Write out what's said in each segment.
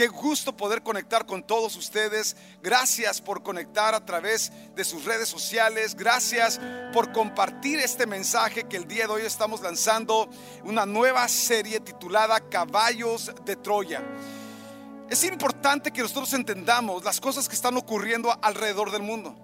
Qué gusto poder conectar con todos ustedes. Gracias por conectar a través de sus redes sociales. Gracias por compartir este mensaje que el día de hoy estamos lanzando, una nueva serie titulada Caballos de Troya. Es importante que nosotros entendamos las cosas que están ocurriendo alrededor del mundo.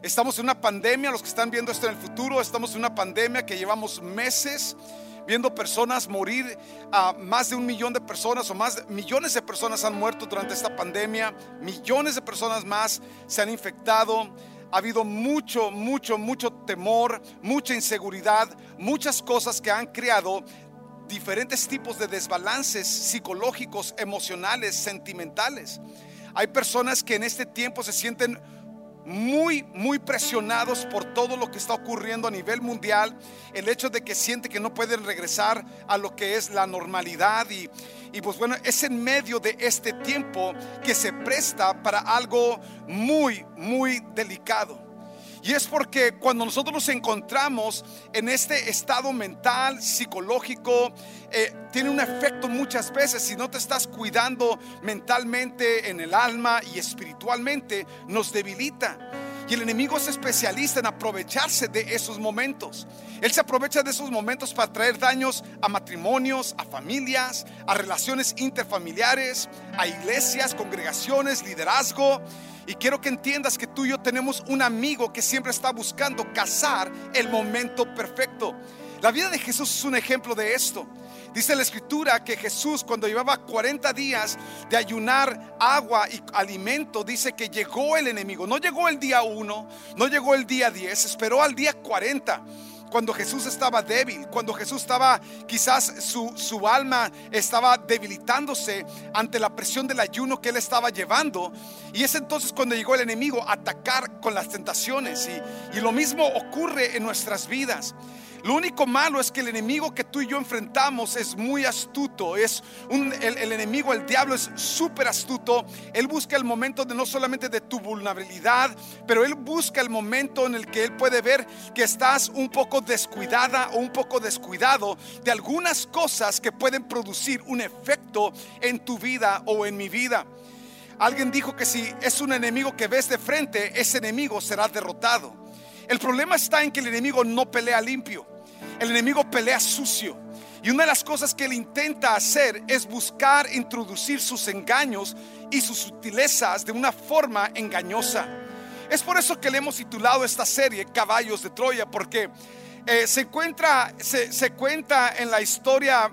Estamos en una pandemia, los que están viendo esto en el futuro, estamos en una pandemia que llevamos meses viendo personas morir, a más de un millón de personas o más millones de personas han muerto durante esta pandemia, millones de personas más se han infectado. Ha habido mucho, mucho, mucho temor, mucha inseguridad, muchas cosas que han creado diferentes tipos de desbalances psicológicos, emocionales, sentimentales. Hay personas que en este tiempo se sienten muy, muy presionados por todo lo que está ocurriendo a nivel mundial, el hecho de que siente que no pueden regresar a lo que es la normalidad y, y pues bueno, es en medio de este tiempo que se presta para algo muy, muy delicado. Y es porque cuando nosotros nos encontramos en este estado mental, psicológico, eh, tiene un efecto muchas veces. Si no te estás cuidando mentalmente, en el alma y espiritualmente, nos debilita. Y el enemigo es especialista en aprovecharse de esos momentos. Él se aprovecha de esos momentos para traer daños a matrimonios, a familias, a relaciones interfamiliares, a iglesias, congregaciones, liderazgo. Y quiero que entiendas que tú y yo tenemos un amigo que siempre está buscando cazar el momento perfecto. La vida de Jesús es un ejemplo de esto. Dice la escritura que Jesús cuando llevaba 40 días de ayunar agua y alimento, dice que llegó el enemigo. No llegó el día 1, no llegó el día 10, esperó al día 40 cuando Jesús estaba débil, cuando Jesús estaba, quizás su, su, alma estaba debilitándose ante la presión del ayuno que él estaba llevando. Y es entonces cuando llegó el enemigo a atacar con las tentaciones. Y, y lo mismo ocurre en nuestras vidas. Lo único malo es que el enemigo que tú y yo enfrentamos es muy astuto. Es el, enemigo, el diablo es súper astuto. Él busca el momento de no solamente de tu vulnerabilidad, pero él busca el momento en el que él puede ver que estás un poco descuidada o un poco descuidado de algunas cosas que pueden producir un efecto en tu vida o en mi vida. Alguien dijo que si es un enemigo que ves de frente, ese enemigo será derrotado. El problema está en que el enemigo no pelea limpio. El enemigo pelea sucio. Y una de las cosas que él intenta hacer es buscar introducir sus engaños y sus sutilezas de una forma engañosa. Es por eso que le hemos titulado esta serie Caballos de Troya, porque eh, se encuentra, se, se, cuenta en la historia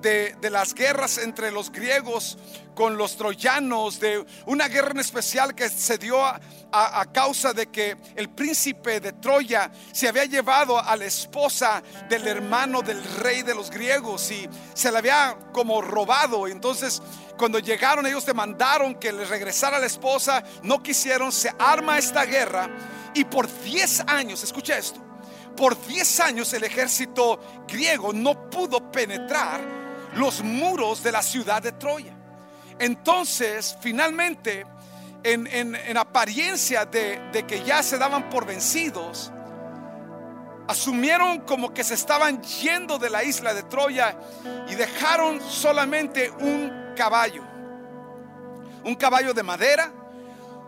de, de, las guerras entre los griegos con los troyanos, de una guerra en especial que se dio a, a, a, causa de que el príncipe de Troya se había llevado a la esposa del hermano del rey de los griegos y se la había como robado. Entonces, cuando llegaron, ellos demandaron que les regresara la esposa, no quisieron, se arma esta guerra y por 10 años, escucha esto por 10 años el ejército griego no pudo penetrar los muros de la ciudad de Troya. Entonces, finalmente, en, en, en apariencia de, de que ya se daban por vencidos, asumieron como que se estaban yendo de la isla de Troya y dejaron solamente un caballo, un caballo de madera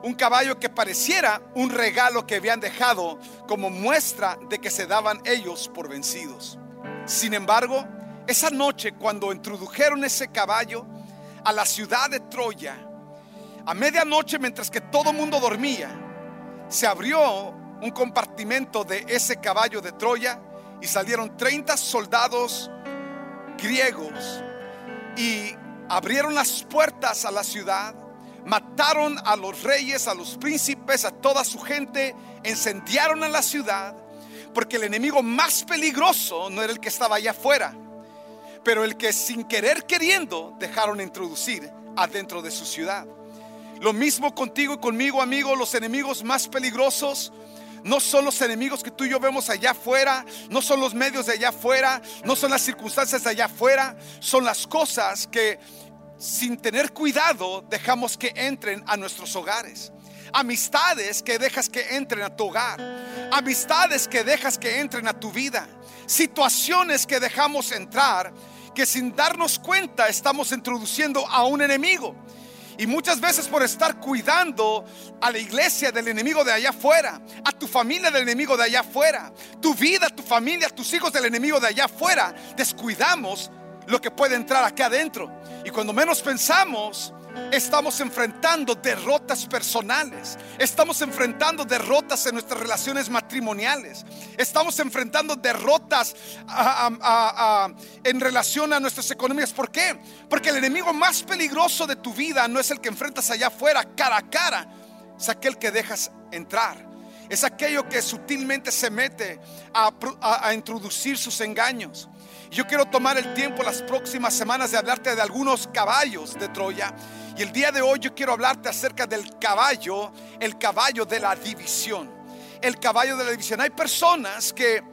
un caballo que pareciera un regalo que habían dejado como muestra de que se daban ellos por vencidos. Sin embargo, esa noche cuando introdujeron ese caballo a la ciudad de Troya, a medianoche mientras que todo el mundo dormía, se abrió un compartimento de ese caballo de Troya y salieron 30 soldados griegos y abrieron las puertas a la ciudad mataron a los reyes, a los príncipes, a toda su gente, incendiaron a la ciudad, porque el enemigo más peligroso no era el que estaba allá afuera, pero el que sin querer queriendo dejaron introducir adentro de su ciudad. Lo mismo contigo y conmigo, amigo, los enemigos más peligrosos no son los enemigos que tú y yo vemos allá afuera, no son los medios de allá afuera, no son las circunstancias de allá afuera, son las cosas que sin tener cuidado dejamos que entren a nuestros hogares. Amistades que dejas que entren a tu hogar. Amistades que dejas que entren a tu vida. Situaciones que dejamos entrar que sin darnos cuenta estamos introduciendo a un enemigo. Y muchas veces por estar cuidando a la iglesia del enemigo de allá afuera, a tu familia del enemigo de allá afuera, tu vida, tu familia, tus hijos del enemigo de allá afuera, descuidamos lo que puede entrar aquí adentro. Y cuando menos pensamos, estamos enfrentando derrotas personales, estamos enfrentando derrotas en nuestras relaciones matrimoniales, estamos enfrentando derrotas en relación a nuestras economías. ¿Por qué? Porque el enemigo más peligroso de tu vida no es el que enfrentas allá afuera, cara a cara, es aquel que dejas entrar. Es aquello que sutilmente se mete a introducir sus engaños. Yo quiero tomar el tiempo las próximas semanas de hablarte de algunos caballos de Troya. Y el día de hoy yo quiero hablarte acerca del caballo, el caballo de la división. El caballo de la división. Hay personas que,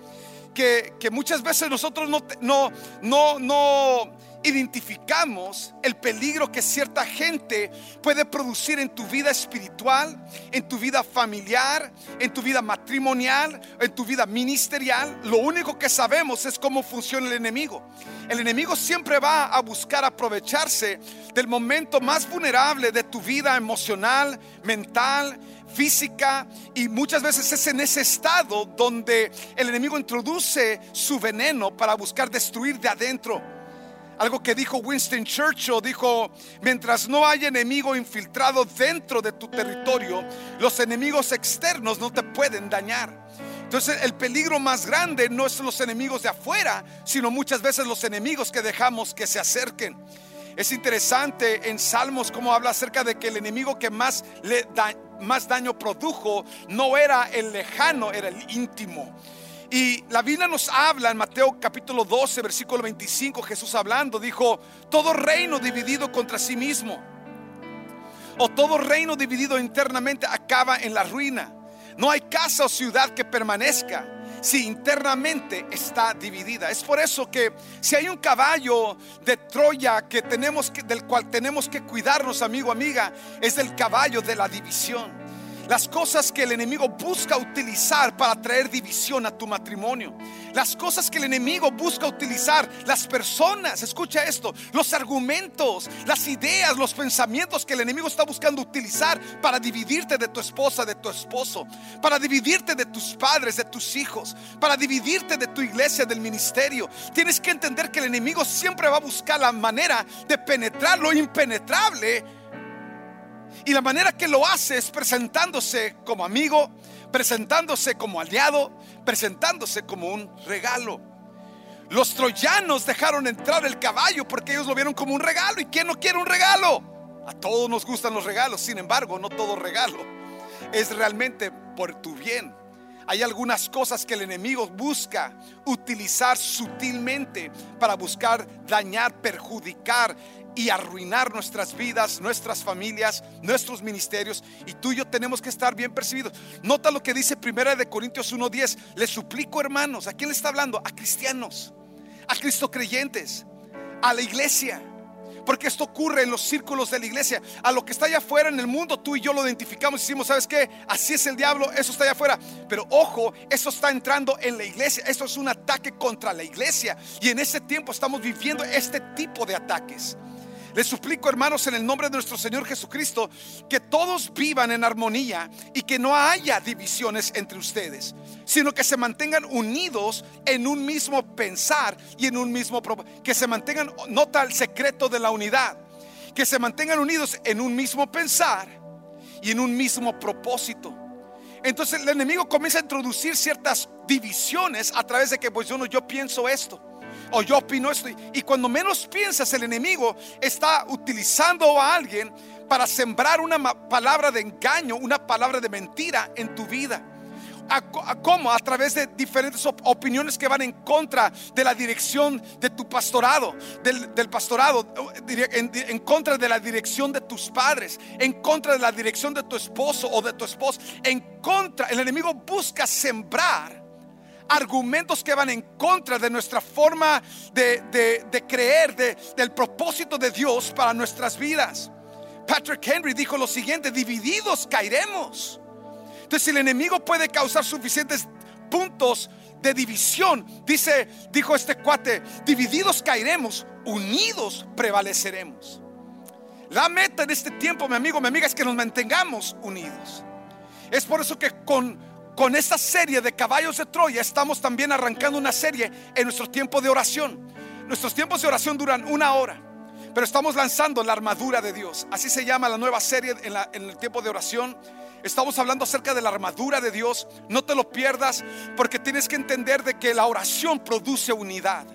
que, que muchas veces nosotros no, no, no, no identificamos el peligro que cierta gente puede producir en tu vida espiritual, en tu vida familiar, en tu vida matrimonial, en tu vida ministerial, lo único que sabemos es cómo funciona el enemigo. El enemigo siempre va a buscar aprovecharse del momento más vulnerable de tu vida emocional, mental, física y muchas veces es en ese estado donde el enemigo introduce su veneno para buscar destruir de adentro. Algo que dijo Winston Churchill, dijo, mientras no haya enemigo infiltrado dentro de tu territorio, los enemigos externos no te pueden dañar. Entonces el peligro más grande no es los enemigos de afuera, sino muchas veces los enemigos que dejamos que se acerquen. Es interesante en Salmos como habla acerca de que el enemigo que más, le más daño produjo no era el lejano, era el íntimo. Y la Biblia nos habla en Mateo capítulo 12, versículo 25, Jesús hablando, dijo, todo reino dividido contra sí mismo, o todo reino dividido internamente acaba en la ruina. No hay casa o ciudad que permanezca si internamente está dividida. Es por eso que si hay un caballo de Troya que tenemos del cual tenemos que cuidarnos, amigo, amiga, es el caballo de la división las cosas que el enemigo busca utilizar para traer división a tu matrimonio, las cosas que el enemigo busca utilizar, las personas, escucha esto, los argumentos, las ideas, los pensamientos que el enemigo está buscando utilizar para dividirte de tu esposa, de tu esposo, para dividirte de tus padres, de tus hijos, para dividirte de tu iglesia, del ministerio. Tienes que entender que el enemigo siempre va a buscar la manera de penetrar lo impenetrable y la manera que lo hace es presentándose como amigo, presentándose como aliado, presentándose como un regalo. Los troyanos dejaron entrar el caballo porque ellos lo vieron como un regalo. ¿Y quién no quiere un regalo? A todos nos gustan los regalos, sin embargo, no todo regalo es realmente por tu bien. Hay algunas cosas que el enemigo busca utilizar sutilmente para buscar dañar, perjudicar y arruinar nuestras vidas, nuestras familias, nuestros ministerios. Y tú y yo tenemos que estar bien percibidos. Nota lo que dice Primera de Corintios 1:10. Les suplico, hermanos, ¿a quién le está hablando? A cristianos, a cristo creyentes, a la iglesia. Porque esto ocurre en los círculos de la iglesia. A lo que está allá afuera en el mundo, tú y yo lo identificamos y decimos, ¿sabes qué? Así es el diablo, eso está allá afuera. Pero ojo, eso está entrando en la iglesia. Esto es un ataque contra la iglesia. Y en ese tiempo estamos viviendo este tipo de ataques. Les suplico, hermanos, en el nombre de nuestro Señor Jesucristo, que todos vivan en armonía y que no haya divisiones entre ustedes, sino que se mantengan unidos en un mismo pensar y en un mismo que se mantengan, nota el secreto de la unidad, que se mantengan unidos en un mismo pensar y en un mismo propósito. Entonces el enemigo comienza a introducir ciertas divisiones a través de que pues yo no yo pienso esto o yo opino esto. Y cuando menos piensas, el enemigo está utilizando a alguien para sembrar una palabra de engaño, una palabra de mentira en tu vida. ¿A, ¿Cómo? A través de diferentes opiniones que van en contra de la dirección de tu pastorado, del, pastorado, en, en, contra de la dirección de tus padres, en contra de la dirección de tu esposo o de tu esposa, en contra, el enemigo busca sembrar argumentos que van en contra de nuestra forma de, de, de creer, de, del propósito de Dios para nuestras vidas. Patrick Henry dijo lo siguiente, divididos caeremos. Entonces, el enemigo puede causar suficientes puntos de división, dice, dijo este cuate, divididos caeremos, unidos prevaleceremos. La meta en este tiempo, mi amigo, mi amiga, es que nos mantengamos unidos. Es por eso que con, con esta serie de caballos de Troya estamos también arrancando una serie en nuestro tiempo de oración. Nuestros tiempos de oración duran una hora. Pero estamos lanzando la armadura de Dios. Así se llama la nueva serie en, en el tiempo de oración. Estamos hablando acerca de la armadura de Dios. No te lo pierdas porque tienes que entender de que la oración produce unidad.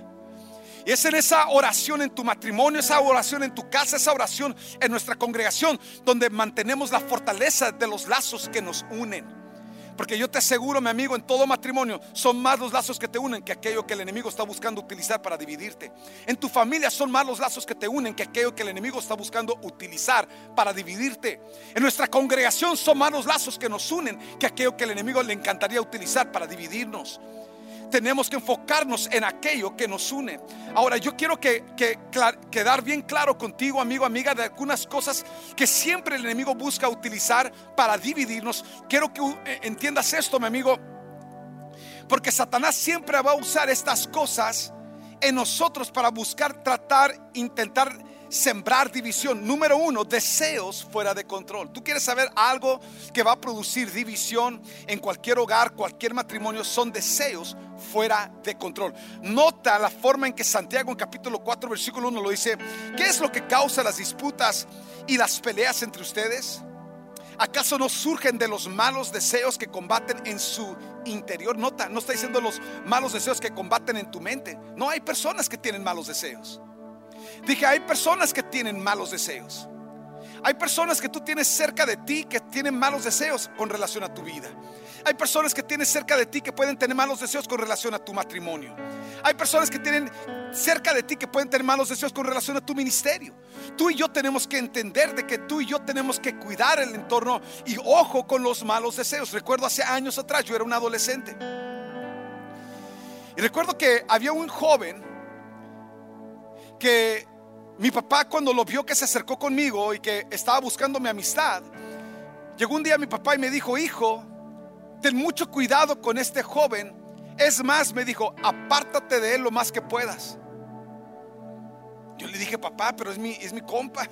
Y es en esa oración en tu matrimonio, esa oración en tu casa, esa oración en nuestra congregación, donde mantenemos la fortaleza de los lazos que nos unen. Porque yo te aseguro, mi amigo, en todo matrimonio son más los lazos que te unen que aquello que el enemigo está buscando utilizar para dividirte. En tu familia son más los lazos que te unen que aquello que el enemigo está buscando utilizar para dividirte. En nuestra congregación son más los lazos que nos unen que aquello que el enemigo le encantaría utilizar para dividirnos tenemos que enfocarnos en aquello que nos une. Ahora, yo quiero que, quedar bien claro contigo, amigo, amiga, de algunas cosas que siempre el enemigo busca utilizar para dividirnos. Quiero que eh, entiendas esto, mi amigo, porque Satanás siempre va a usar estas cosas en nosotros para buscar, tratar, intentar sembrar división. Número uno, deseos fuera de control. Tú quieres saber algo que va a producir división en cualquier hogar, cualquier matrimonio, son deseos fuera de control. Nota la forma en que Santiago en capítulo 4, versículo 1 lo dice. ¿Qué es lo que causa las disputas y las peleas entre ustedes? ¿Acaso no surgen de los malos deseos que combaten en su interior? Nota, no está diciendo los malos deseos que combaten en tu mente. No hay personas que tienen malos deseos. Dije, hay personas que tienen malos deseos. Hay personas que tú tienes cerca de ti que tienen malos deseos con relación a tu vida. Hay personas que tienes cerca de ti que pueden tener malos deseos con relación a tu matrimonio. Hay personas que tienen cerca de ti que pueden tener malos deseos con relación a tu ministerio. Tú y yo tenemos que entender de que tú y yo tenemos que cuidar el entorno y ojo con los malos deseos. Recuerdo hace años atrás, yo era un adolescente. Y recuerdo que había un joven que mi papá cuando lo vio que se acercó conmigo y que estaba buscando mi amistad, llegó un día mi papá y me dijo, hijo, ten mucho cuidado con este joven. Es más, me dijo, apártate de él lo más que puedas. Yo le dije, papá, pero es mi, es mi compa,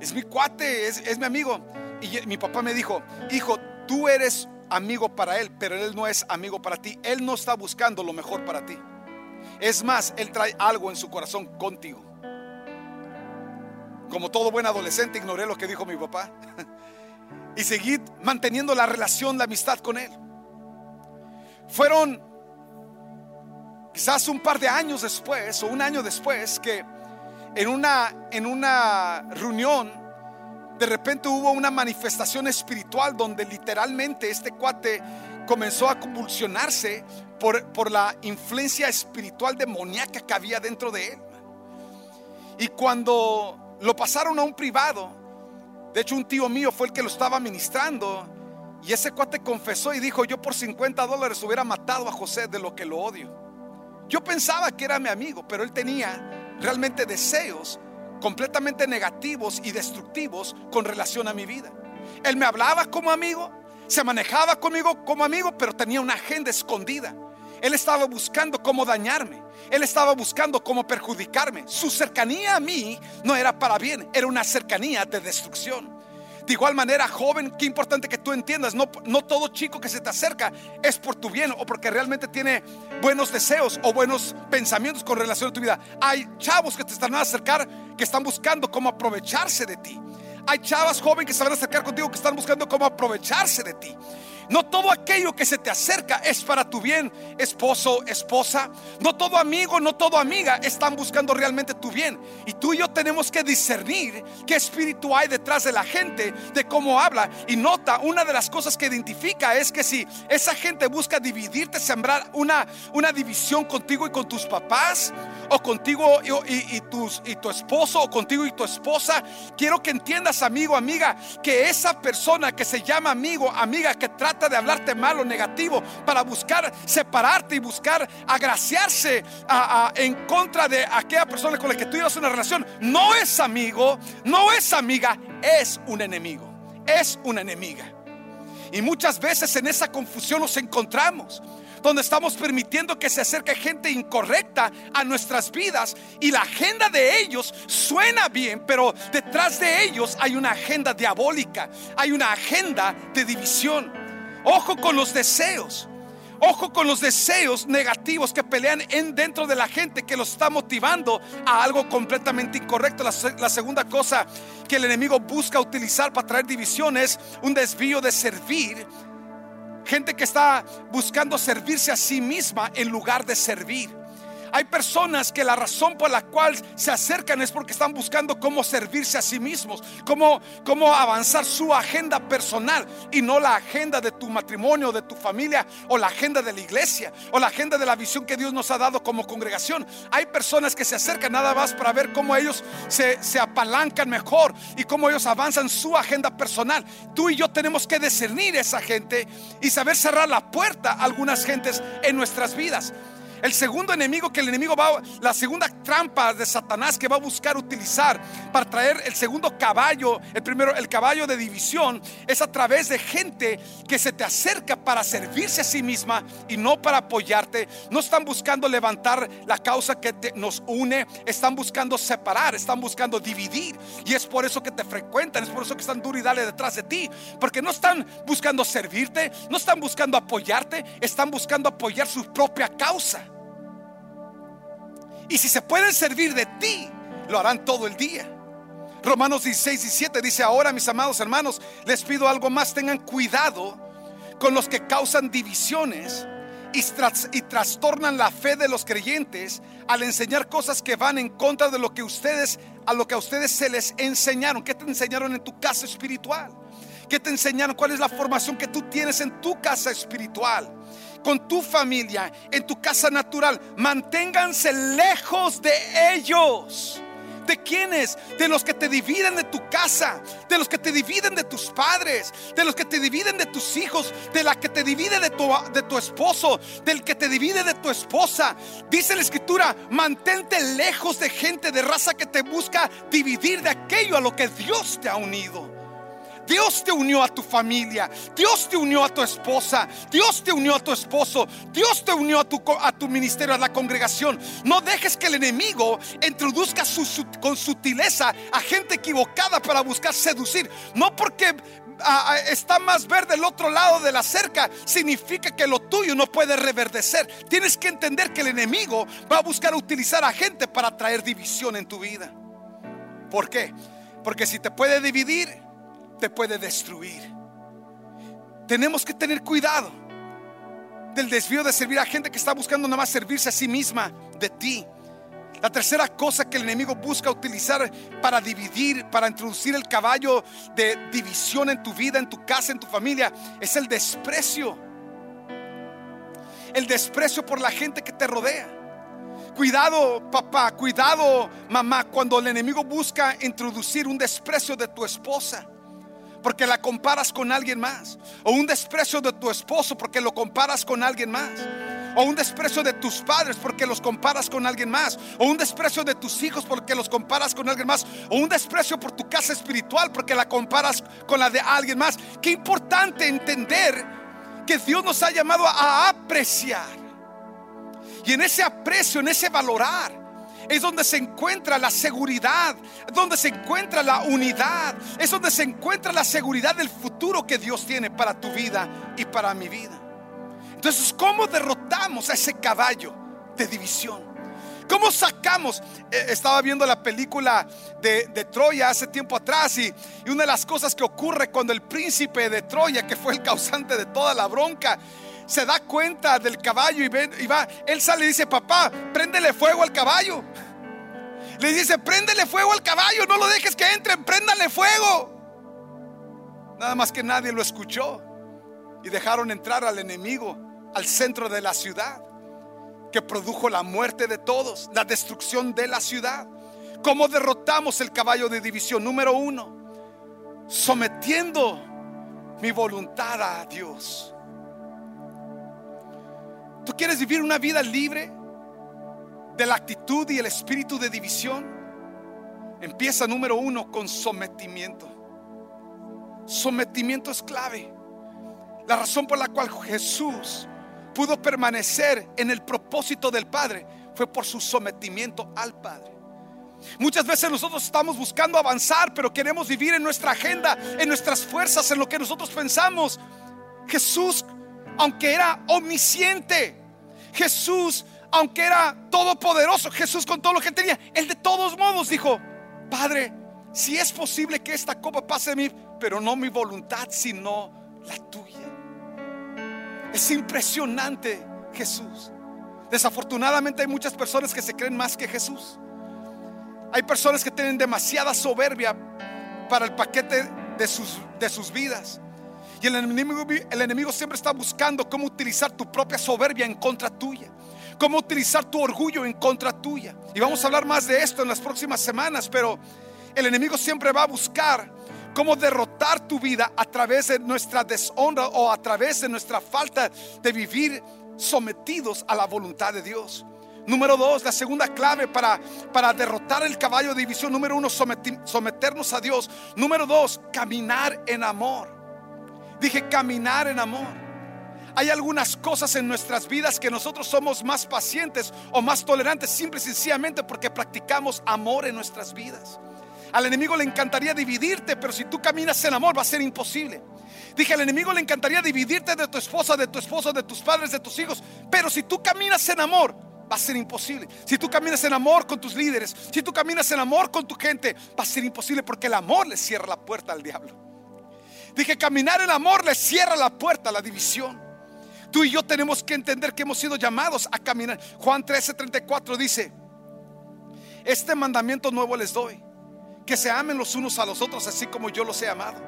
es mi cuate, es, es mi amigo. Y mi papá me dijo, hijo, tú eres amigo para él, pero él no es amigo para ti. Él no está buscando lo mejor para ti. Es más, Él trae algo en su corazón contigo. Como todo buen adolescente, ignoré lo que dijo mi papá. y seguí manteniendo la relación, la amistad con Él. Fueron quizás un par de años después o un año después que en una, en una reunión de repente hubo una manifestación espiritual donde literalmente este cuate comenzó a convulsionarse por, la influencia espiritual demoníaca que había dentro de él. Y cuando lo pasaron a un privado, de hecho un tío mío fue el que lo estaba ministrando, y ese cuate confesó y dijo, yo por 50 dólares hubiera matado a José de lo que lo odio. Yo pensaba que era mi amigo, pero él tenía realmente deseos completamente negativos y destructivos con relación a mi vida. Él me hablaba como amigo, se manejaba conmigo como amigo, pero tenía una agenda escondida. Él estaba buscando cómo dañarme. Él estaba buscando cómo perjudicarme. Su cercanía a mí no era para bien, era una cercanía de destrucción. De igual manera, joven, qué importante que tú entiendas, no, no todo chico que se te acerca es por tu bien o porque realmente tiene buenos deseos o buenos pensamientos con relación a tu vida. Hay chavos que te están a acercar que están buscando cómo aprovecharse de ti. Hay chavas joven que se van a acercar contigo que están buscando cómo aprovecharse de ti. No todo aquello que se te acerca es para tu bien, esposo, esposa. No todo amigo, no todo amiga están buscando realmente tu bien. Y tú y yo tenemos que discernir qué espíritu hay detrás de la gente, de cómo habla. Y nota, una de las cosas que identifica es que si esa gente busca dividirte, sembrar una, una división contigo y con tus papás, o contigo y, tus, y tu esposo, o contigo y tu esposa, quiero que entiendas, amigo, amiga, que esa persona que se llama amigo, amiga, que trata de hablarte mal o negativo para buscar separarte y buscar agraciarse en contra de aquella persona con la que tú llevas una relación, no es amigo, no es amiga, es un enemigo, es una enemiga. Y muchas veces en esa confusión nos encontramos donde estamos permitiendo que se acerque gente incorrecta a nuestras vidas y la agenda de ellos suena bien, pero detrás de ellos hay una agenda diabólica, hay una agenda de división. Ojo con los deseos. Ojo con los deseos negativos que pelean en dentro de la gente que los está motivando a algo completamente incorrecto. La, la, segunda cosa que el enemigo busca utilizar para traer división es un desvío de servir Gente que está buscando servirse a sí misma en lugar de servir. Hay personas que la razón por la cual se acercan es porque están buscando cómo servirse a sí mismos, cómo, cómo avanzar su agenda personal y no la agenda de tu matrimonio, de tu familia o la agenda de la iglesia o la agenda de la visión que Dios nos ha dado como congregación. Hay personas que se acercan nada más para ver cómo ellos se, se apalancan mejor y cómo ellos avanzan su agenda personal. Tú y yo tenemos que discernir esa gente y saber cerrar la puerta a algunas gentes en nuestras vidas. El segundo enemigo que el enemigo va, la segunda trampa de Satanás que va a buscar utilizar para traer el segundo caballo, el primero, el caballo de división, es a través de gente que se te acerca para servirse a sí misma y no para apoyarte. No están buscando levantar la causa que nos une, están buscando separar, están buscando dividir. Y es por eso que te frecuentan, es por eso que están duro y dale detrás de ti, porque no están buscando servirte, no están buscando apoyarte, están buscando apoyar su propia causa. Y si se pueden servir de ti, lo harán todo el día. Romanos 16 y 7 dice, ahora mis amados hermanos, les pido algo más, tengan cuidado con los que causan divisiones y, trastornan la fe de los creyentes al enseñar cosas que van en contra de lo que ustedes, a lo que a ustedes se les enseñaron. ¿Qué te enseñaron en tu casa espiritual? ¿Qué te enseñaron? ¿Cuál es la formación que tú tienes en tu casa espiritual? Con tu familia, en tu casa natural. Manténganse lejos de ellos. ¿De quiénes? De los que te dividen de tu casa, de los que te dividen de tus padres, de los que te dividen de tus hijos, de la que te divide de tu, de tu esposo, del que te divide de tu esposa. Dice la escritura, mantente lejos de gente de raza que te busca dividir de aquello a lo que Dios te ha unido. Dios te unió a tu familia, Dios te unió a tu esposa, Dios te unió a tu esposo, Dios te unió a tu, a tu ministerio, a la congregación. No dejes que el enemigo introduzca con sutileza a gente equivocada para buscar seducir. No porque está más verde el otro lado de la cerca, significa que lo tuyo no puede reverdecer. Tienes que entender que el enemigo va a buscar utilizar a gente para traer división en tu vida. ¿Por qué? Porque si te puede dividir, te puede destruir. Tenemos que tener cuidado del desvío de servir a gente que está buscando nada más servirse a sí misma de ti. La tercera cosa que el enemigo busca utilizar para dividir, para introducir el caballo de división en tu vida, en tu casa, en tu familia, es el desprecio. El desprecio por la gente que te rodea. Cuidado, papá, cuidado, mamá, cuando el enemigo busca introducir un desprecio de tu esposa porque la comparas con alguien más. O un desprecio de tu esposo porque lo comparas con alguien más. O un desprecio de tus padres porque los comparas con alguien más. O un desprecio de tus hijos porque los comparas con alguien más. O un desprecio por tu casa espiritual porque la comparas con la de alguien más. Qué importante entender que Dios nos ha llamado a apreciar. Y en ese aprecio, en ese valorar, es donde se encuentra la seguridad, donde se encuentra la unidad, es donde se encuentra la seguridad del futuro que Dios tiene para tu vida y para mi vida. Entonces, ¿cómo derrotamos a ese caballo de división? ¿Cómo sacamos? Eh, estaba viendo la película de, Troya hace tiempo atrás y, una de las cosas que ocurre cuando el príncipe de Troya, que fue el causante de toda la bronca, se da cuenta del caballo y, va, él sale y dice, papá, préndele fuego al caballo. Le dice, préndele fuego al caballo, no lo dejes que entre, préndale fuego. Nada más que nadie lo escuchó y dejaron entrar al enemigo al centro de la ciudad que produjo la muerte de todos, la destrucción de la ciudad. ¿Cómo derrotamos el caballo de división? Número uno, sometiendo mi voluntad a Dios. ¿Tú quieres vivir una vida libre de la actitud y el espíritu de división? Empieza número uno con sometimiento. Sometimiento es clave. La razón por la cual Jesús pudo permanecer en el propósito del Padre fue por su sometimiento al Padre. Muchas veces nosotros estamos buscando avanzar, pero queremos vivir en nuestra agenda, en nuestras fuerzas, en lo que nosotros pensamos. Jesús, aunque era omnisciente, Jesús, aunque era todopoderoso, Jesús con todo lo que tenía, él de todos modos dijo, Padre, si es posible que esta copa pase de mí, pero no mi voluntad, sino la tuya. Es impresionante Jesús. Desafortunadamente hay muchas personas que se creen más que Jesús. Hay personas que tienen demasiada soberbia para el paquete de sus, de sus vidas. Y el enemigo, el enemigo siempre está buscando cómo utilizar tu propia soberbia en contra tuya. Cómo utilizar tu orgullo en contra tuya. Y vamos a hablar más de esto en las próximas semanas. Pero el enemigo siempre va a buscar cómo derrotar tu vida a través de nuestra deshonra o a través de nuestra falta de vivir sometidos a la voluntad de Dios. Número dos, la segunda clave para, para derrotar el caballo de división. Número uno, someternos a Dios. Número dos, caminar en amor. Dije caminar en amor. Hay algunas cosas en nuestras vidas que nosotros somos más pacientes o más tolerantes simple y sencillamente porque practicamos amor en nuestras vidas. Al enemigo le encantaría dividirte, pero si tú caminas en amor va a ser imposible. Dije, al enemigo le encantaría dividirte de tu esposa, de tu esposo, de tus padres, de tus hijos, pero si tú caminas en amor, va a ser imposible. Si tú caminas en amor con tus líderes, si tú caminas en amor con tu gente, va a ser imposible porque el amor le cierra la puerta al diablo. Dije, caminar en amor le cierra la puerta a la división. Tú y yo tenemos que entender que hemos sido llamados a caminar. Juan 13:34 dice, este mandamiento nuevo les doy que se amen los unos a los otros así como yo los he amado.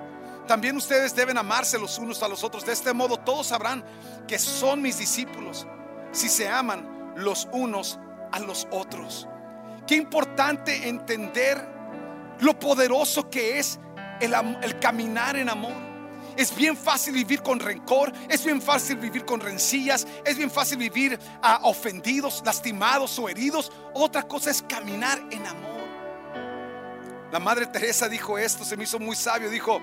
También ustedes deben amarse los unos a los otros. De este modo todos sabrán que son mis discípulos si se aman los unos a los otros. Qué importante entender lo poderoso que es el, caminar en amor. Es bien fácil vivir con rencor, es bien fácil vivir con rencillas, es bien fácil vivir a ofendidos, lastimados o heridos. Otra cosa es caminar en amor. La Madre Teresa dijo esto, se me hizo muy sabio, dijo,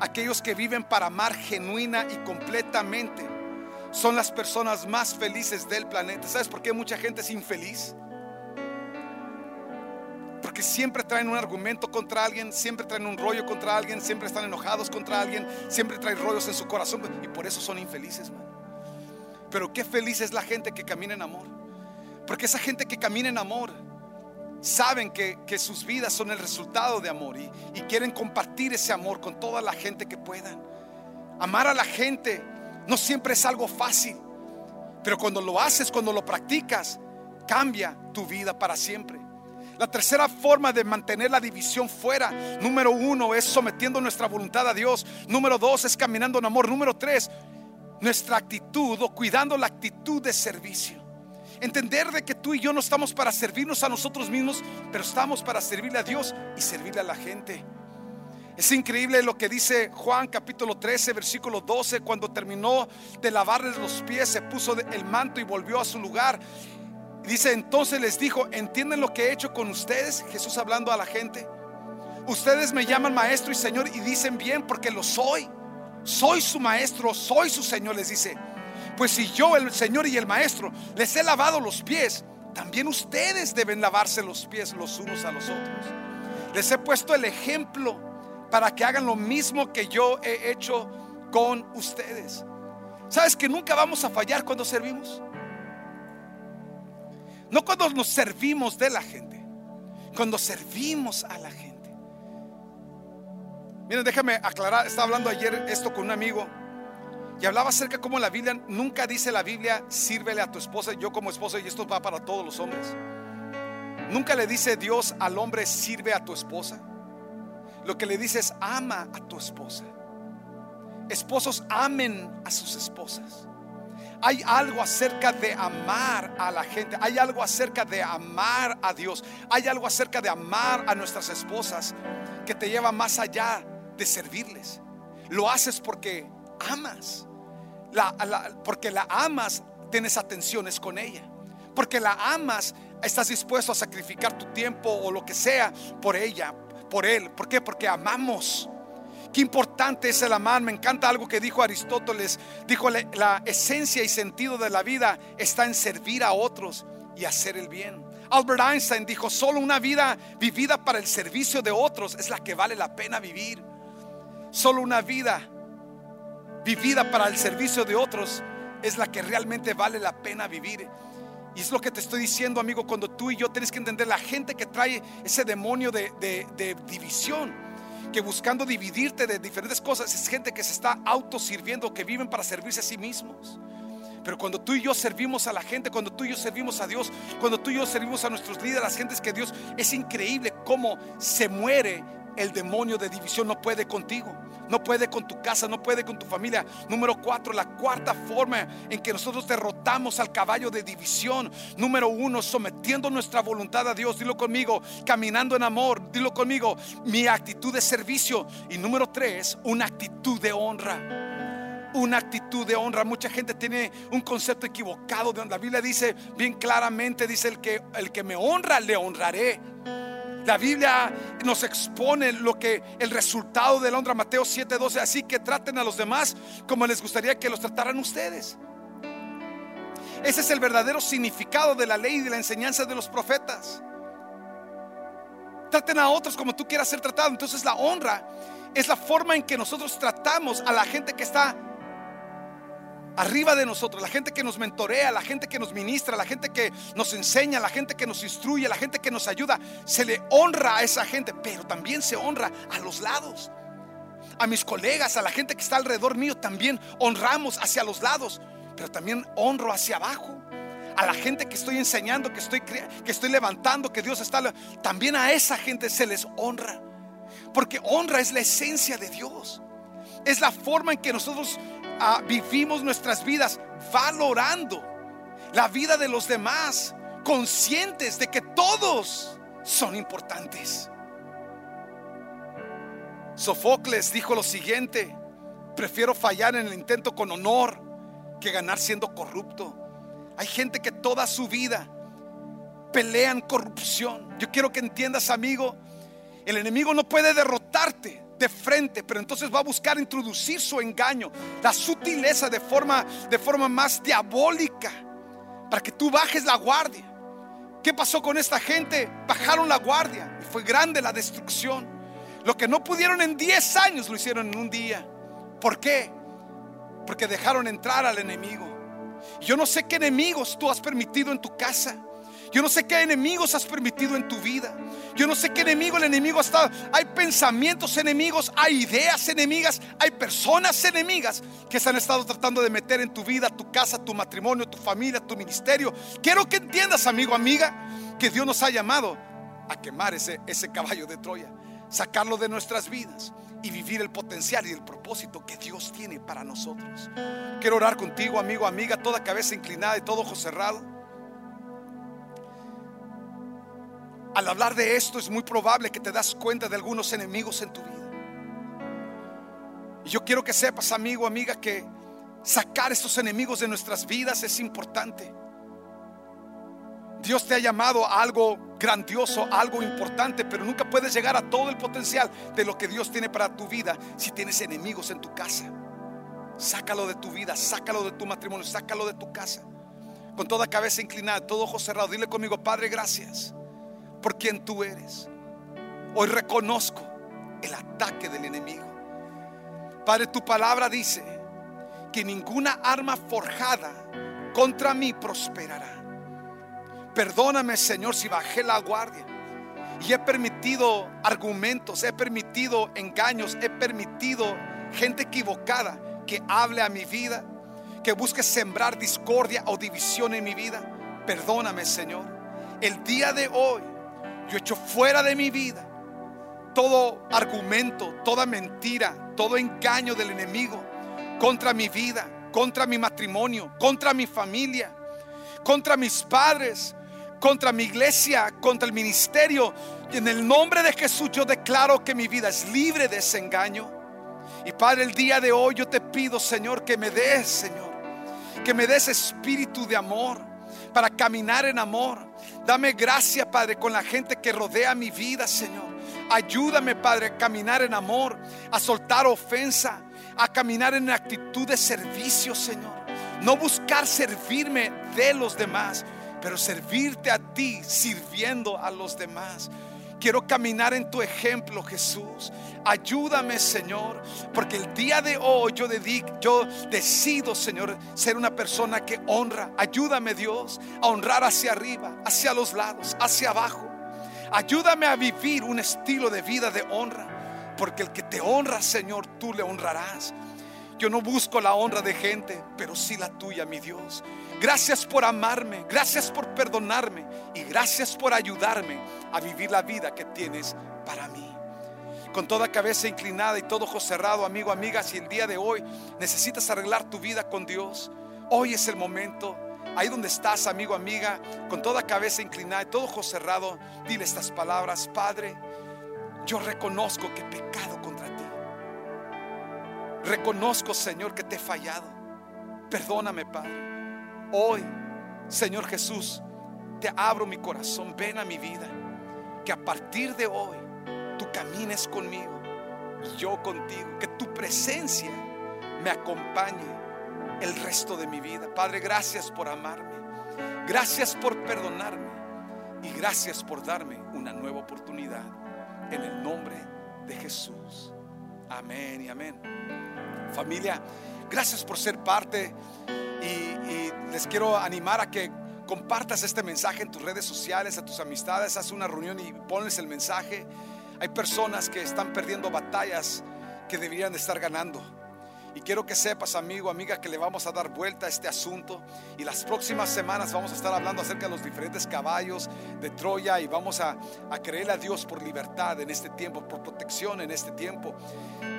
aquellos que viven para amar genuina y completamente son las personas más felices del planeta. ¿Sabes por qué mucha gente es infeliz? Siempre traen un argumento contra alguien, siempre traen un rollo contra alguien, siempre están enojados contra alguien, siempre traen rollos en su corazón y por eso son infelices. Pero qué feliz es la gente que camina en amor. Porque esa gente que camina en amor saben que, sus vidas son el resultado de amor y, y quieren compartir ese amor con toda la gente que puedan. Amar a la gente no siempre es algo fácil, pero cuando lo haces, cuando lo practicas, cambia tu vida para siempre. La tercera forma de mantener la división fuera, número uno, es sometiendo nuestra voluntad a Dios. Número dos, es caminando en amor. Número tres, nuestra actitud o cuidando la actitud de servicio. Entender de que tú y yo no estamos para servirnos a nosotros mismos, pero estamos para servirle a Dios y servirle a la gente. Es increíble lo que dice Juan capítulo 13, versículo 12, cuando terminó de lavarles los pies, se puso el manto y volvió a su lugar. Dice, entonces les dijo, ¿entienden lo que he hecho con ustedes? Jesús hablando a la gente. Ustedes me llaman maestro y señor y dicen bien porque lo soy. Soy su maestro, soy su señor, les dice. Pues si yo, el Señor y el Maestro, les he lavado los pies, también ustedes deben lavarse los pies los unos a los otros. Les he puesto el ejemplo para que hagan lo mismo que yo he hecho con ustedes. ¿Sabes que nunca vamos a fallar cuando servimos? No cuando nos servimos de la gente, cuando servimos a la gente. Miren, déjame aclarar, estaba hablando ayer esto con un amigo y hablaba acerca de cómo la Biblia, nunca dice la Biblia, sírvele a tu esposa, yo como esposa, y esto va para todos los hombres. Nunca le dice Dios al hombre, sirve a tu esposa. Lo que le dice es, ama a tu esposa. Esposos amen a sus esposas. Hay algo acerca de amar a la gente. Hay algo acerca de amar a Dios. Hay algo acerca de amar a nuestras esposas que te lleva más allá de servirles. Lo haces porque amas porque la amas, tienes atenciones con ella. Porque la amas, estás dispuesto a sacrificar tu tiempo o lo que sea por ella, por él. ¿Por qué? Porque amamos. Qué importante es el amar. Me encanta algo que dijo Aristóteles. Dijo, la esencia y sentido de la vida está en servir a otros y hacer el bien. Albert Einstein dijo, solo una vida vivida para el servicio de otros es la que vale la pena vivir. Solo una vida vivida para el servicio de otros es la que realmente vale la pena vivir. Y es lo que te estoy diciendo, amigo, cuando tú y yo tienes que entender la gente que trae ese demonio de, división, que buscando dividirte de diferentes cosas, es gente que se está autosirviendo, que viven para servirse a sí mismos. Pero cuando tú y yo servimos a la gente, cuando tú y yo servimos a Dios, cuando tú y yo servimos a nuestros líderes, las gentes que Dios, es increíble cómo se muere el demonio de división, no puede contigo no puede con tu casa, no puede con tu familia. Número cuatro, la cuarta forma en que nosotros derrotamos al caballo de división. Número uno, sometiendo nuestra voluntad a Dios. Dilo conmigo, caminando en amor. Dilo conmigo, mi actitud de servicio. Y número tres, una actitud de honra una actitud de honra. Mucha gente tiene un concepto equivocado de La Biblia dice bien claramente, dice el que el que me honra le honraré. La Biblia nos expone lo que el resultado de la honra, Mateo 7:12, así que traten a los demás como les gustaría que los trataran ustedes. Ese es el verdadero significado de la ley y de la enseñanza de los profetas. Traten a otros como tú quieras ser tratado. Entonces la honra es la forma en que nosotros tratamos a la gente que está arriba de nosotros, la gente que nos mentorea, la gente que nos ministra, la gente que nos enseña, la gente que nos instruye, la gente que nos ayuda, se le honra a esa gente, pero también se honra a los lados. A mis colegas, a la gente que está alrededor mío, también honramos hacia los lados, pero también honro hacia abajo. A la gente que estoy enseñando, que estoy, que estoy levantando, que Dios está... También a esa gente se les honra. Porque honra es la esencia de Dios. Es la forma en que nosotros vivimos nuestras vidas valorando la vida de los demás, conscientes de que todos son importantes. Sofocles dijo lo siguiente, prefiero fallar en el intento con honor que ganar siendo corrupto. Hay gente que toda su vida pelean corrupción. Yo quiero que entiendas, amigo, el enemigo no puede derrotarte de frente, pero entonces va a buscar introducir su engaño, la sutileza de forma, de forma más diabólica, para que tú bajes la guardia. ¿Qué pasó con esta gente? Bajaron la guardia y fue grande la destrucción. Lo que no pudieron en 10 años lo hicieron en un día. ¿Por qué? Porque dejaron entrar al enemigo. Yo no sé qué enemigos tú has permitido en tu casa. Yo no sé qué enemigos has permitido en tu vida. Yo no sé qué enemigo el enemigo ha estado. Hay pensamientos enemigos, hay ideas enemigas, hay personas enemigas que se han estado tratando de meter en tu vida, tu casa, tu matrimonio, tu familia, tu ministerio. Quiero que entiendas, amigo, amiga, que Dios nos ha llamado a quemar ese, ese caballo de Troya, sacarlo de nuestras vidas y vivir el potencial y el propósito que Dios tiene para nosotros. Quiero orar contigo, amigo, amiga, toda cabeza inclinada y todo ojo cerrado. Al hablar de esto es muy probable que te das cuenta de algunos enemigos en tu vida. Y yo quiero que sepas, amigo, amiga, que sacar estos enemigos de nuestras vidas es importante. Dios te ha llamado a algo grandioso, algo importante, pero nunca puedes llegar a todo el potencial de lo que Dios tiene para tu vida si tienes enemigos en tu casa. Sácalo de tu vida, sácalo de tu matrimonio, sácalo de tu casa. Con toda cabeza inclinada, todo ojo cerrado, dile conmigo, Padre, gracias por quien tú eres. Hoy reconozco el ataque del enemigo. Padre, tu palabra dice que ninguna arma forjada contra mí prosperará. Perdóname, Señor, si bajé la guardia. Y he permitido argumentos, he permitido engaños, he permitido gente equivocada que hable a mi vida, que busque sembrar discordia o división en mi vida. Perdóname, Señor. El día de hoy yo echo fuera de mi vida todo argumento, toda mentira, todo engaño del enemigo contra mi vida, contra mi matrimonio, contra mi familia, contra mis padres, contra mi iglesia, contra el ministerio. Y en el nombre de Jesús yo declaro que mi vida es libre de ese engaño. Y Padre, el día de hoy yo te pido, Señor, que me des, Señor, que me des espíritu de amor para caminar en amor. Dame gracia, Padre, con la gente que rodea mi vida, Señor. Ayúdame, Padre, a caminar en amor, a soltar ofensa, a caminar en actitud de servicio, Señor. No buscar servirme de los demás, pero servirte a ti sirviendo a los demás. Quiero caminar en tu ejemplo, Jesús. Ayúdame, Señor, porque el día de hoy yo dedico, yo decido, Señor, ser una persona que honra. Ayúdame, Dios, a honrar hacia arriba, hacia los lados, hacia abajo. Ayúdame a vivir un estilo de vida de honra, porque el que te honra, Señor, tú le honrarás. Yo no busco la honra de gente, pero sí la tuya, mi Dios. Gracias por amarme, gracias por perdonarme y gracias por ayudarme a vivir la vida que tienes para mí. Con toda cabeza inclinada y todo ojo cerrado, amigo, amiga, si el día de hoy necesitas arreglar tu vida con Dios, hoy es el momento. Ahí donde estás, amigo, amiga, con toda cabeza inclinada y todo ojo cerrado, dile estas palabras, Padre, yo reconozco que he pecado contra ti. Reconozco, Señor, que te he fallado. Perdóname, Padre. Hoy, Señor Jesús, te abro mi corazón, ven a mi vida. Que a partir de hoy tú camines conmigo y yo contigo. Que tu presencia me acompañe el resto de mi vida. Padre, gracias por amarme. Gracias por perdonarme. Y gracias por darme una nueva oportunidad. En el nombre de Jesús. Amén y amén. Familia, gracias por ser parte y, les quiero animar a que compartas este mensaje en tus redes sociales, a tus amistades, haz una reunión y ponles el mensaje. Hay personas que están perdiendo batallas que deberían de estar ganando. Y quiero que sepas, amigo, amiga, que le vamos a dar vuelta a este asunto. Y las próximas semanas vamos a estar hablando acerca de los diferentes caballos de Troya y vamos a, a creerle a Dios por libertad en este tiempo, por protección en este tiempo.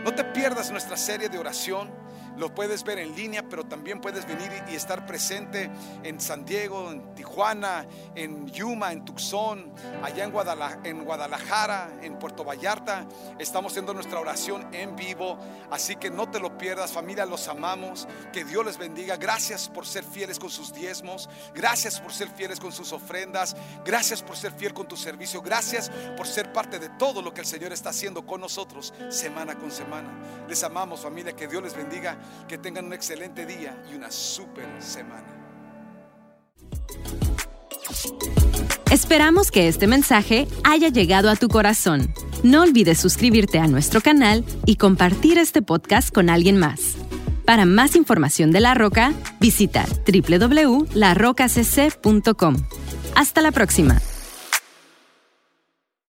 No te pierdas nuestra serie de oración. Lo puedes ver en línea, pero también puedes venir y estar presente en San Diego, en Tijuana, en Yuma, en Tucson, allá en Guadalajara, en, Guadalajara, en Puerto Vallarta. Estamos haciendo nuestra oración en vivo, así que no te lo pierdas, familia, los amamos. Que Dios les bendiga. Gracias por ser fieles con sus diezmos. Gracias por ser fieles con sus ofrendas. Gracias por ser fiel con tu servicio. Gracias por ser parte de todo lo que el Señor está haciendo con nosotros semana con semana. Les amamos, familia. Que Dios les bendiga. Que tengan un excelente día y una super semana. Esperamos que este mensaje haya llegado a tu corazón. No olvides suscribirte a nuestro canal y compartir este podcast con alguien más. Para más información de La Roca, visita www.larocacc.com. Hasta la próxima.